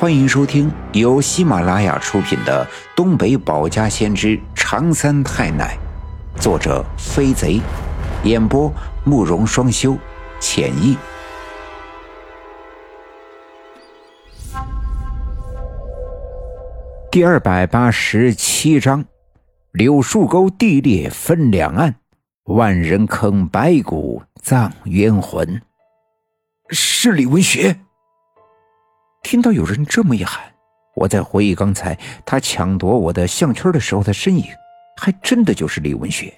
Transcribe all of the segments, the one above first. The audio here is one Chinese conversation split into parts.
欢迎收听由喜马拉雅出品的《东北保家先知长三太奶》，作者飞贼，演播慕容双修，浅意。第二百八十七章：柳树沟地裂分两岸，万人坑白骨葬冤魂。是李文学。听到有人这么一喊，我在回忆刚才他抢夺我的项圈的时候的身影，还真的就是李文学。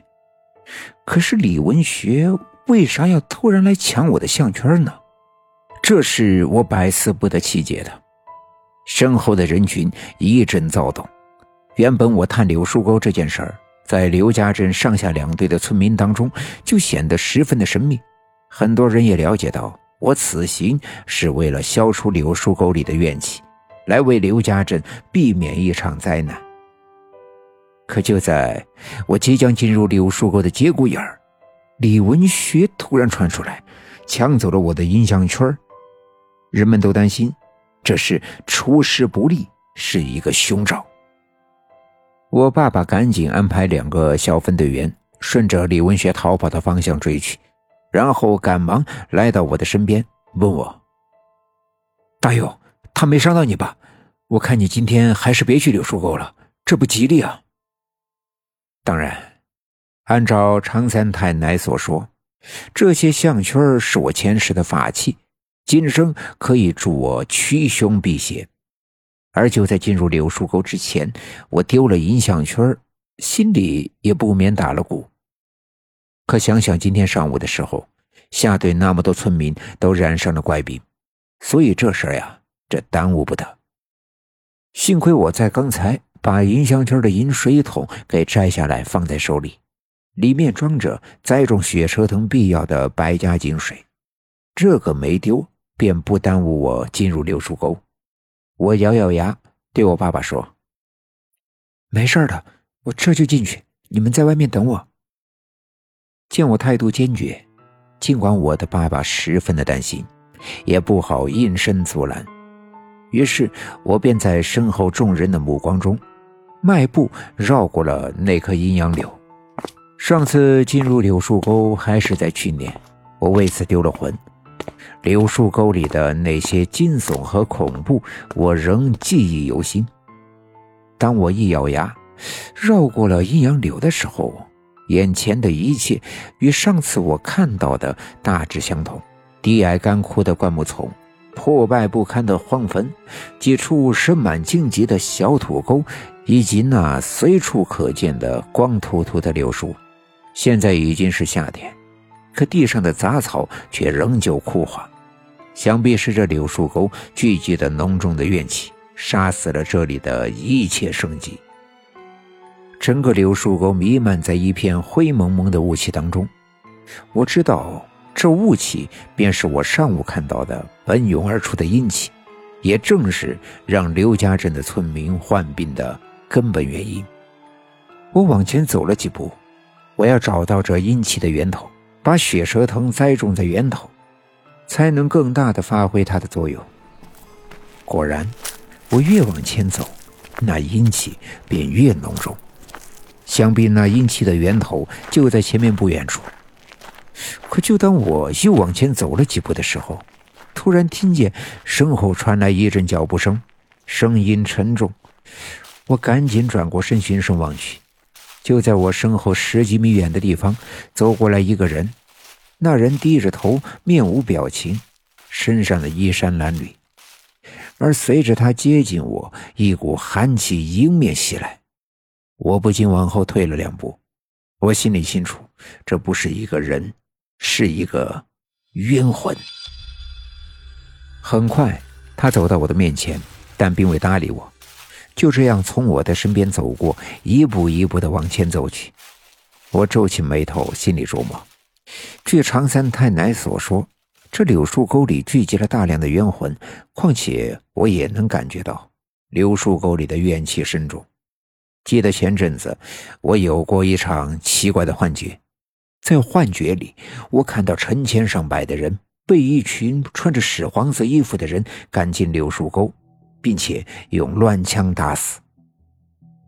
可是李文学为啥要突然来抢我的项圈呢？这是我百思不得其解的。身后的人群一阵躁动。原本我探柳树沟这件事儿，在刘家镇上下两队的村民当中就显得十分的神秘，很多人也了解到。我此行是为了消除柳树沟里的怨气，来为刘家镇避免一场灾难。可就在我即将进入柳树沟的节骨眼儿，李文学突然窜出来，抢走了我的音像圈人们都担心这是出师不利，是一个凶兆。我爸爸赶紧安排两个小分队员，顺着李文学逃跑的方向追去。然后赶忙来到我的身边，问我：“大勇，他没伤到你吧？我看你今天还是别去柳树沟了，这不吉利啊。”当然，按照常三太奶所说，这些项圈是我前世的法器，今生可以助我驱凶避邪。而就在进入柳树沟之前，我丢了银项圈，心里也不免打了鼓。可想想今天上午的时候，下队那么多村民都染上了怪病，所以这事儿呀，这耽误不得。幸亏我在刚才把银香圈的银水桶给摘下来放在手里，里面装着栽种雪蛇藤必要的白家井水，这个没丢，便不耽误我进入柳树沟。我咬咬牙，对我爸爸说：“没事的，我这就进去，你们在外面等我。”见我态度坚决，尽管我的爸爸十分的担心，也不好应声阻拦。于是，我便在身后众人的目光中，迈步绕过了那棵阴阳柳。上次进入柳树沟还是在去年，我为此丢了魂。柳树沟里的那些惊悚和恐怖，我仍记忆犹新。当我一咬牙，绕过了阴阳柳的时候，眼前的一切与上次我看到的大致相同：低矮干枯的灌木丛，破败不堪的荒坟，几处深满荆棘的小土沟，以及那随处可见的光秃秃的柳树。现在已经是夏天，可地上的杂草却仍旧枯黄，想必是这柳树沟聚集的浓重的怨气，杀死了这里的一切生机。整个柳树沟弥漫在一片灰蒙蒙的雾气当中，我知道这雾气便是我上午看到的奔涌而出的阴气，也正是让刘家镇的村民患病的根本原因。我往前走了几步，我要找到这阴气的源头，把血蛇藤栽种在源头，才能更大的发挥它的作用。果然，我越往前走，那阴气便越浓重。想必那阴气的源头就在前面不远处。可就当我又往前走了几步的时候，突然听见身后传来一阵脚步声，声音沉重。我赶紧转过身循声望去，就在我身后十几米远的地方走过来一个人。那人低着头，面无表情，身上的衣衫褴褛。而随着他接近我，一股寒气迎面袭来。我不禁往后退了两步，我心里清楚，这不是一个人，是一个冤魂。很快，他走到我的面前，但并未搭理我，就这样从我的身边走过，一步一步的往前走去。我皱起眉头，心里琢磨：据常三太奶所说，这柳树沟里聚集了大量的冤魂，况且我也能感觉到柳树沟里的怨气深重。记得前阵子，我有过一场奇怪的幻觉，在幻觉里，我看到成千上百的人被一群穿着屎黄色衣服的人赶进柳树沟，并且用乱枪打死。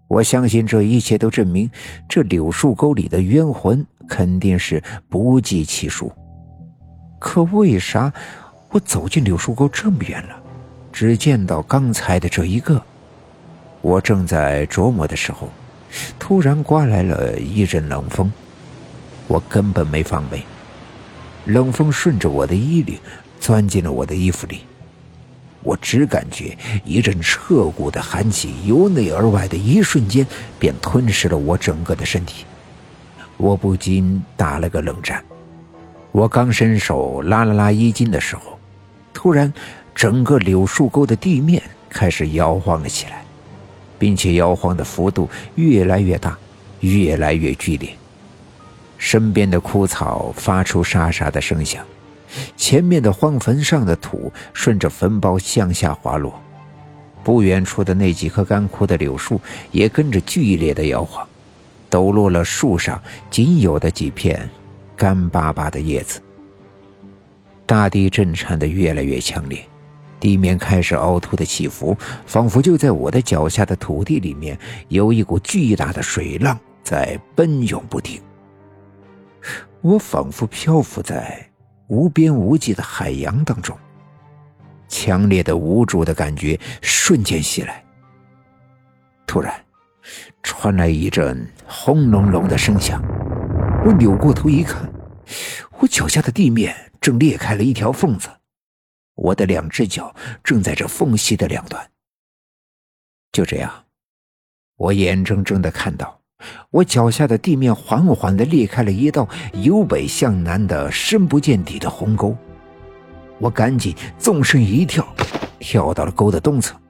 我相信这一切都证明，这柳树沟里的冤魂肯定是不计其数。可为啥我走进柳树沟这么远了，只见到刚才的这一个？我正在琢磨的时候，突然刮来了一阵冷风，我根本没防备，冷风顺着我的衣领钻进了我的衣服里。我只感觉一阵彻骨的寒气由内而外的一瞬间便吞噬了我整个的身体，我不禁打了个冷战。我刚伸手拉了拉衣襟的时候，突然整个柳树沟的地面开始摇晃了起来，并且摇晃的幅度越来越大，越来越剧烈。身边的枯草发出沙沙的声响。前面的荒坟上的土顺着坟包向下滑落，不远处的那几棵干枯的柳树也跟着剧烈的摇晃，抖落了树上仅有的几片干巴巴的叶子。大地震颤的越来越强烈，地面开始凹凸的起伏，仿佛就在我的脚下的土地里面有一股巨大的水浪在奔涌不停。我仿佛漂浮在。无边无际的海洋当中，强烈的无助的感觉瞬间袭来。突然，传来一阵轰隆隆的声响。我扭过头一看，我脚下的地面正裂开了一条缝子，我的两只脚正在这缝隙的两端。就这样，我眼睁睁的看到。我脚下的地面缓缓的裂开了一道由北向南的深不见底的鸿沟，我赶紧纵身一跳，跳到了沟的东侧。